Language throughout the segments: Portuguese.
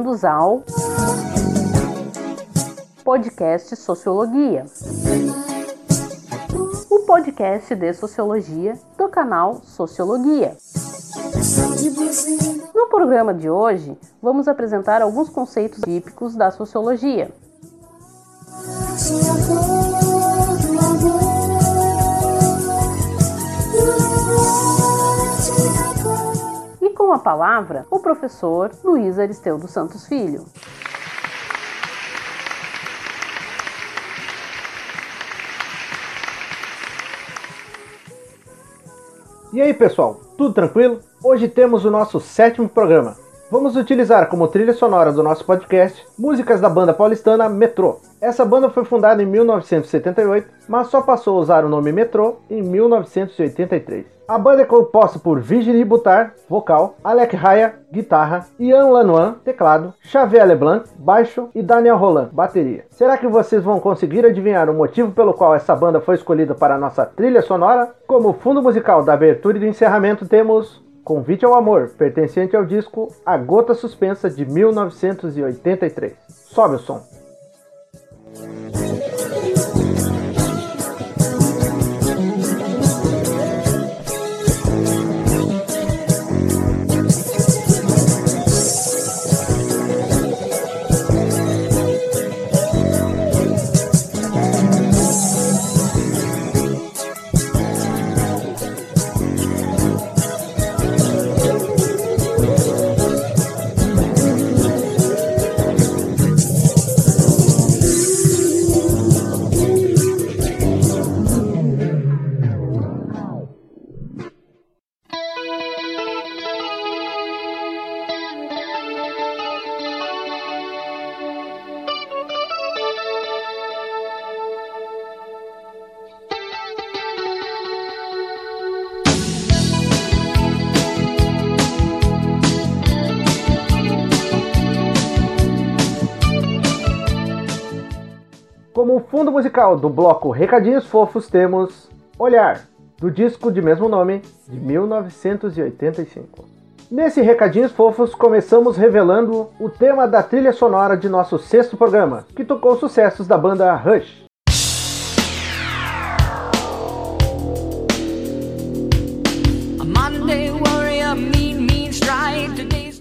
Bem-vindos ao podcast Sociologia. O podcast de sociologia do canal Sociologia. No programa de hoje, vamos apresentar alguns conceitos típicos da sociologia. Com a palavra, o professor Luiz Aristeu dos Santos Filho. E aí pessoal, tudo tranquilo? Hoje temos o nosso sétimo programa. Vamos utilizar como trilha sonora do nosso podcast músicas da banda paulistana Metrô. Essa banda foi fundada em 1978, mas só passou a usar o nome Metrô em 1983. A banda é composta por Virginie Butar, vocal, Alec Raya, guitarra, Ian Lanois, teclado, Xavier Leblanc, baixo e Daniel Roland, bateria. Será que vocês vão conseguir adivinhar o motivo pelo qual essa banda foi escolhida para a nossa trilha sonora? Como fundo musical da abertura e do encerramento temos Convite ao Amor, pertencente ao disco A Gota Suspensa de 1983. Sobe o som. Como fundo musical do bloco Recadinhos Fofos temos Olhar, do disco de mesmo nome, de 1985. Nesse Recadinhos Fofos começamos revelando o tema da trilha sonora de nosso sexto programa, que tocou sucessos da banda Rush.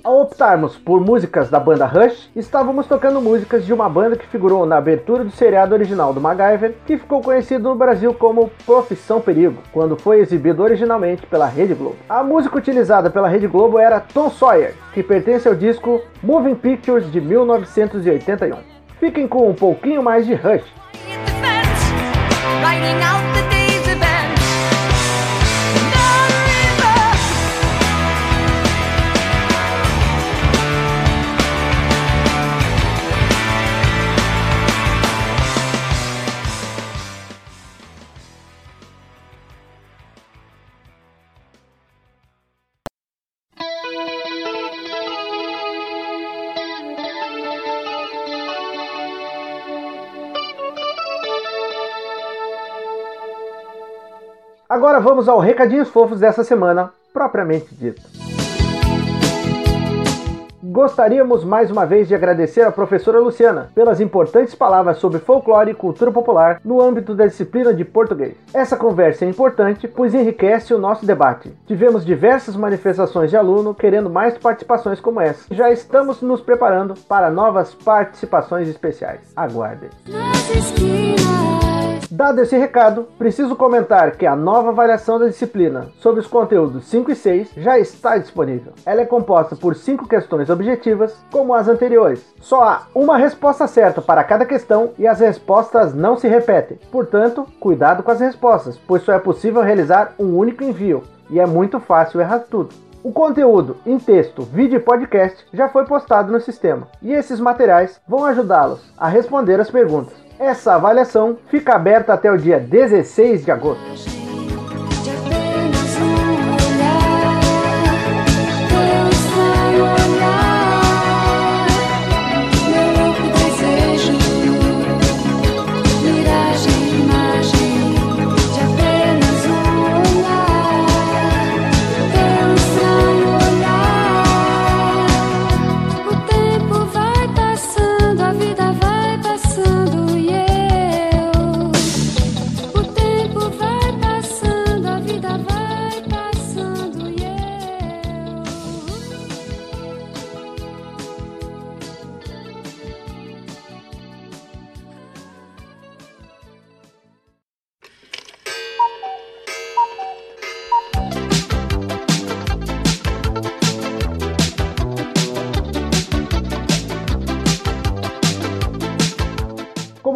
Ao optarmos por músicas da banda Rush, estávamos tocando músicas de uma banda que figurou na abertura do seriado original do MacGyver, que ficou conhecido no Brasil como Profissão Perigo, quando foi exibido originalmente pela Rede Globo. A música utilizada pela Rede Globo era Tom Sawyer, que pertence ao disco Moving Pictures de 1981. Fiquem com um pouquinho mais de Rush. Agora vamos ao recadinhos fofos dessa semana, propriamente dito. Gostaríamos mais uma vez de agradecer à professora Luciana pelas importantes palavras sobre folclore e cultura popular no âmbito da disciplina de português. Essa conversa é importante, pois enriquece o nosso debate. Tivemos diversas manifestações de aluno querendo mais participações como essa. Já estamos nos preparando para novas participações especiais. Aguardem. Dado esse recado, preciso comentar que a nova avaliação da disciplina sobre os conteúdos 5 e 6 já está disponível. Ela é composta por 5 questões objetivas, como as anteriores. Só há uma resposta certa para cada questão e as respostas não se repetem. Portanto, cuidado com as respostas, pois só é possível realizar um único envio e é muito fácil errar tudo. O conteúdo em texto, vídeo e podcast já foi postado no sistema, e esses materiais vão ajudá-los a responder as perguntas. Essa avaliação fica aberta até o dia 16 de agosto.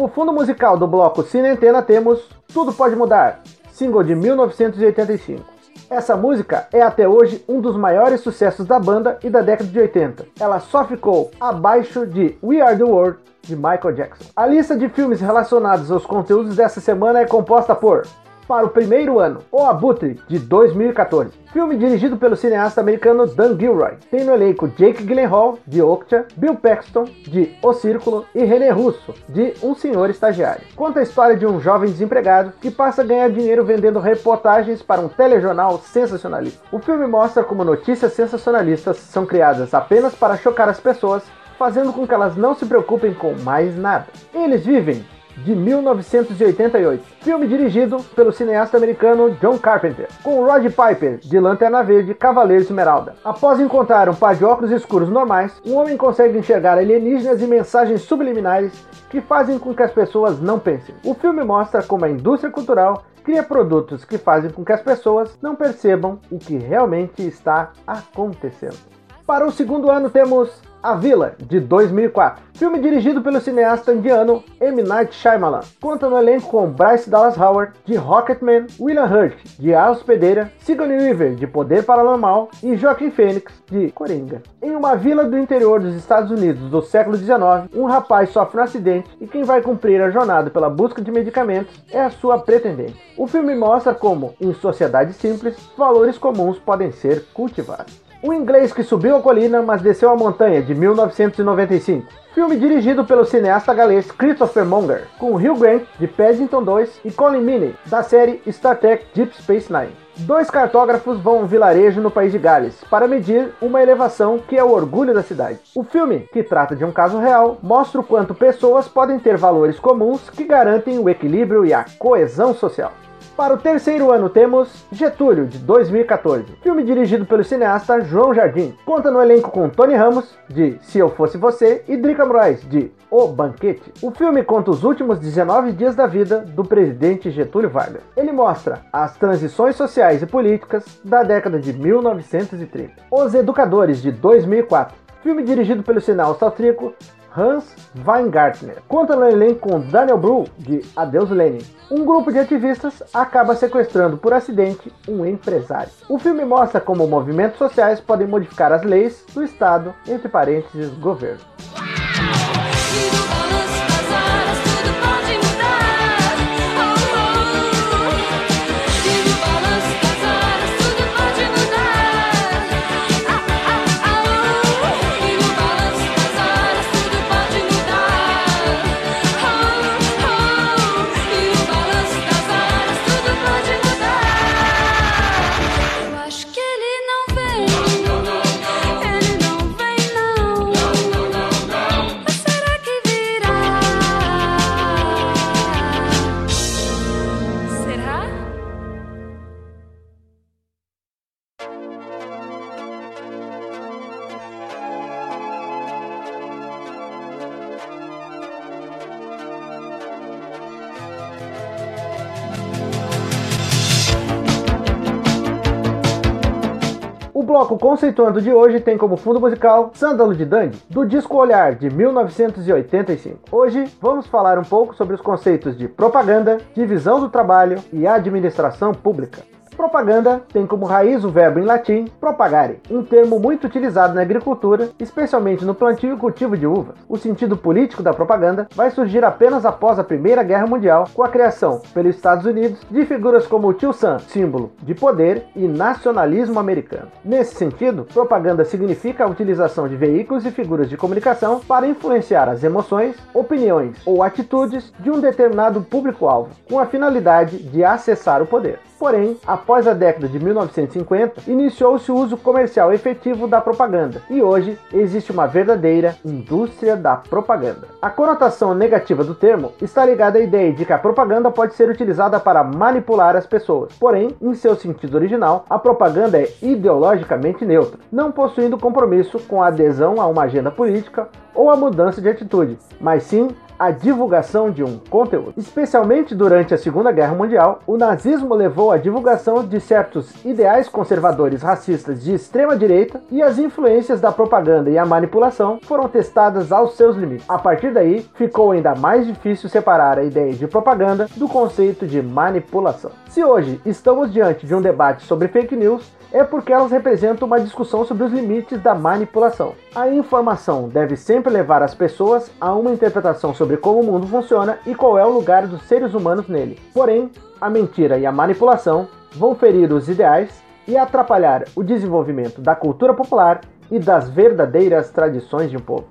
Como fundo musical do bloco Cine Antena temos Tudo Pode Mudar, single de 1985. Essa música é até hoje um dos maiores sucessos da banda e da década de 80. Ela só ficou abaixo de We Are the World de Michael Jackson. A lista de filmes relacionados aos conteúdos dessa semana é composta por para o primeiro ano, O Abutre, de 2014. Filme dirigido pelo cineasta americano Dan Gilroy. Tem no elenco Jake Gyllenhaal, de Okja, Bill Paxton, de O Círculo, e René Russo, de Um Senhor Estagiário. Conta a história de um jovem desempregado que passa a ganhar dinheiro vendendo reportagens para um telejornal sensacionalista. O filme mostra como notícias sensacionalistas são criadas apenas para chocar as pessoas fazendo com que elas não se preocupem com mais nada. Eles vivem de 1988. Filme dirigido pelo cineasta americano John Carpenter, com Rod Piper, de Lanterna Verde, Cavaleiro Esmeralda. Após encontrar um par de óculos escuros normais, um homem consegue enxergar alienígenas e mensagens subliminares que fazem com que as pessoas não pensem. O filme mostra como a indústria cultural cria produtos que fazem com que as pessoas não percebam o que realmente está acontecendo. Para o segundo ano temos a Vila, de 2004. Filme dirigido pelo cineasta indiano M. Night Shyamalan. Conta no elenco com Bryce Dallas Howard, de Rocketman, William Hurt, de A Hospedeira, Sigourney Weaver, de Poder Paranormal e Joaquim Fênix, de Coringa. Em uma vila do interior dos Estados Unidos do século XIX, um rapaz sofre um acidente e quem vai cumprir a jornada pela busca de medicamentos é a sua pretendente. O filme mostra como, em sociedades simples, valores comuns podem ser cultivados. O inglês que subiu a colina, mas desceu a montanha, de 1995. Filme dirigido pelo cineasta galês Christopher Monger, com Hugh Grant, de Paddington 2, e Colin Meaney, da série Star Trek Deep Space Nine. Dois cartógrafos vão a um vilarejo no país de Gales para medir uma elevação que é o orgulho da cidade. O filme, que trata de um caso real, mostra o quanto pessoas podem ter valores comuns que garantem o equilíbrio e a coesão social. Para o terceiro ano temos Getúlio, de 2014. Filme dirigido pelo cineasta João Jardim. Conta no elenco com Tony Ramos, de Se Eu Fosse Você, e Drica Moraes, de O Banquete. O filme conta os últimos 19 dias da vida do presidente Getúlio Vargas. Ele mostra as transições sociais e políticas da década de 1930. Os Educadores, de 2004. Filme dirigido pelo cineasta austríaco Hans Weingartner. Conta no elenco com Daniel Blue, de Adeus Lenin. Um grupo de ativistas acaba sequestrando por acidente um empresário. O filme mostra como movimentos sociais podem modificar as leis do Estado, entre parênteses, governo. Bloco conceituando de hoje tem como fundo musical Sândalo de Dandy, do disco Olhar de 1985. Hoje vamos falar um pouco sobre os conceitos de propaganda, divisão do trabalho e administração pública. Propaganda tem como raiz o verbo em latim propagare, um termo muito utilizado na agricultura, especialmente no plantio e cultivo de uvas. O sentido político da propaganda vai surgir apenas após a Primeira Guerra Mundial, com a criação, pelos Estados Unidos, de figuras como o tio Sam, símbolo de poder e nacionalismo americano. Nesse sentido, propaganda significa a utilização de veículos e figuras de comunicação para influenciar as emoções, opiniões ou atitudes de um determinado público-alvo, com a finalidade de acessar o poder. Porém, após a década de 1950, iniciou-se o uso comercial efetivo da propaganda e hoje existe uma verdadeira indústria da propaganda. A conotação negativa do termo está ligada à ideia de que a propaganda pode ser utilizada para manipular as pessoas. Porém, em seu sentido original, a propaganda é ideologicamente neutra, não possuindo compromisso com a adesão a uma agenda política ou a mudança de atitude, mas sim a divulgação de um conteúdo. Especialmente durante a Segunda Guerra Mundial, o nazismo levou à divulgação de certos ideais conservadores racistas de extrema direita e as influências da propaganda e a manipulação foram testadas aos seus limites. A partir daí, ficou ainda mais difícil separar a ideia de propaganda do conceito de manipulação. Se hoje estamos diante de um debate sobre fake news, é porque elas representam uma discussão sobre os limites da manipulação. A informação deve sempre levar as pessoas a uma interpretação sobre como o mundo funciona e qual é o lugar dos seres humanos nele. Porém, a mentira e a manipulação vão ferir os ideais e atrapalhar o desenvolvimento da cultura popular e das verdadeiras tradições de um povo.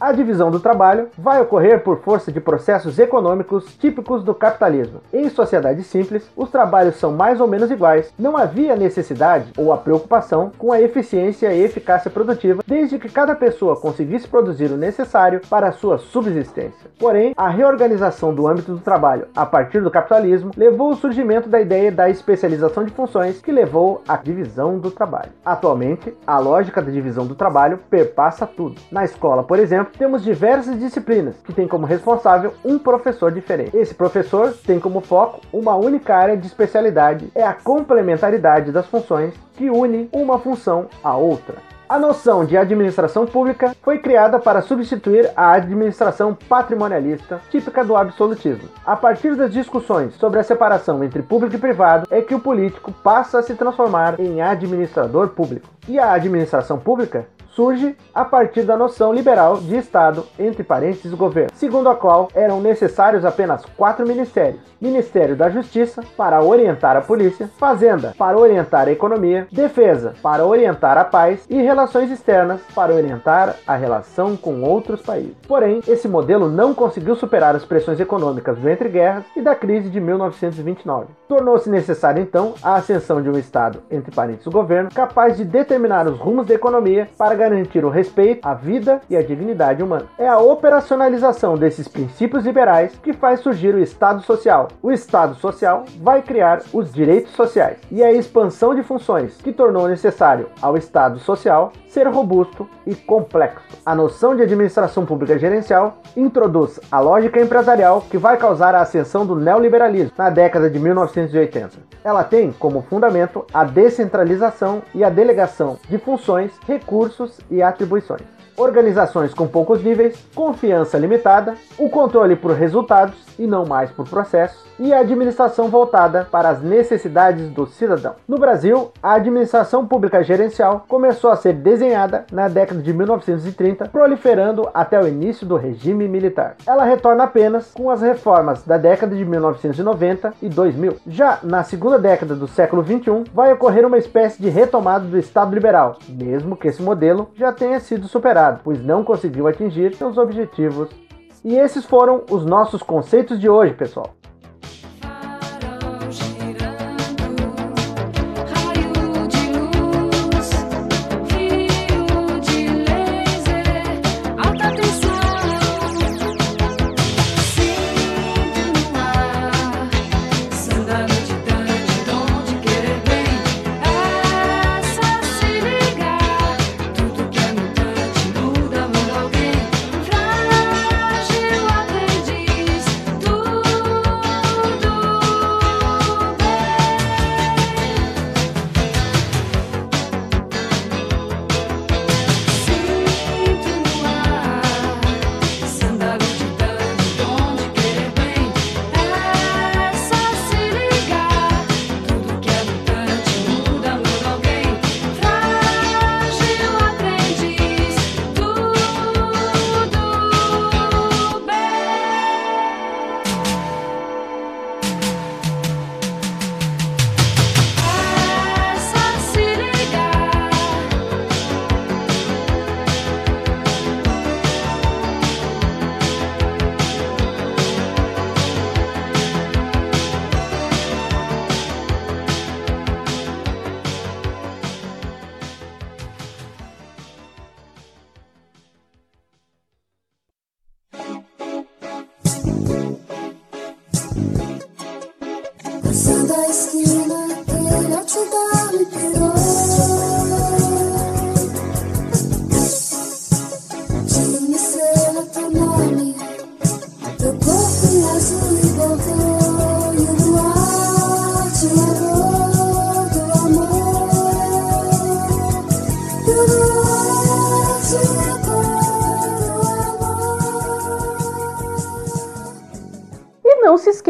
A divisão do trabalho vai ocorrer por força de processos econômicos típicos do capitalismo. Em sociedades simples, os trabalhos são mais ou menos iguais, não havia necessidade ou a preocupação com a eficiência e eficácia produtiva, desde que cada pessoa conseguisse produzir o necessário para a sua subsistência. Porém, a reorganização do âmbito do trabalho a partir do capitalismo levou ao surgimento da ideia da especialização de funções, que levou à divisão do trabalho. Atualmente, a lógica da divisão do trabalho perpassa tudo. Na escola, por exemplo, temos diversas disciplinas que têm como responsável um professor diferente. Esse professor tem como foco uma única área de especialidade, é a complementaridade das funções que une uma função à outra. A noção de administração pública foi criada para substituir a administração patrimonialista, típica do absolutismo. A partir das discussões sobre a separação entre público e privado, é que o político passa a se transformar em administrador público. E a administração pública surge a partir da noção liberal de Estado, entre parênteses governo, segundo a qual eram necessários apenas quatro ministérios: Ministério da Justiça, para orientar a polícia, Fazenda, para orientar a economia, Defesa, para orientar a paz e Relações Externas, para orientar a relação com outros países. Porém, esse modelo não conseguiu superar as pressões econômicas do entre-guerras e da crise de 1929. Tornou-se necessária então a ascensão de um Estado, entre parênteses governo, capaz de determinar os rumos da economia para garantir o respeito à vida e à dignidade humana. É a operacionalização desses princípios liberais que faz surgir o Estado Social. O Estado Social vai criar os direitos sociais e a expansão de funções que tornou necessário ao Estado Social ser robusto e complexo. A noção de administração pública gerencial introduz a lógica empresarial que vai causar a ascensão do neoliberalismo na década de 1980. Ela tem como fundamento a descentralização e a delegação de funções, recursos e atribuições organizações com poucos níveis, confiança limitada, o controle por resultados e não mais por processos, e a administração voltada para as necessidades do cidadão. No Brasil, a administração pública gerencial começou a ser desenhada na década de 1930, proliferando até o início do regime militar. Ela retorna apenas com as reformas da década de 1990 e 2000. Já na segunda década do século 21, vai ocorrer uma espécie de retomada do Estado liberal, mesmo que esse modelo já tenha sido superado, pois não conseguiu atingir seus objetivos. E esses foram os nossos conceitos de hoje, pessoal.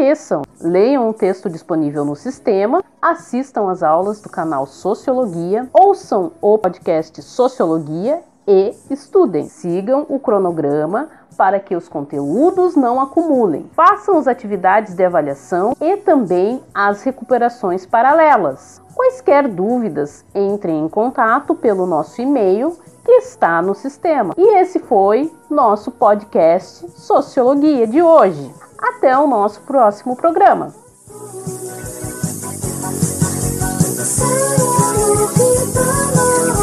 Esqueçam, leiam o texto disponível no sistema, assistam às aulas do canal Sociologia, ouçam o podcast Sociologia e estudem. Sigam o cronograma para que os conteúdos não acumulem. Façam as atividades de avaliação e também as recuperações paralelas. Quaisquer dúvidas, entrem em contato pelo nosso e-mail que está no sistema. E esse foi nosso podcast Sociologia de hoje. Até o nosso próximo programa. Música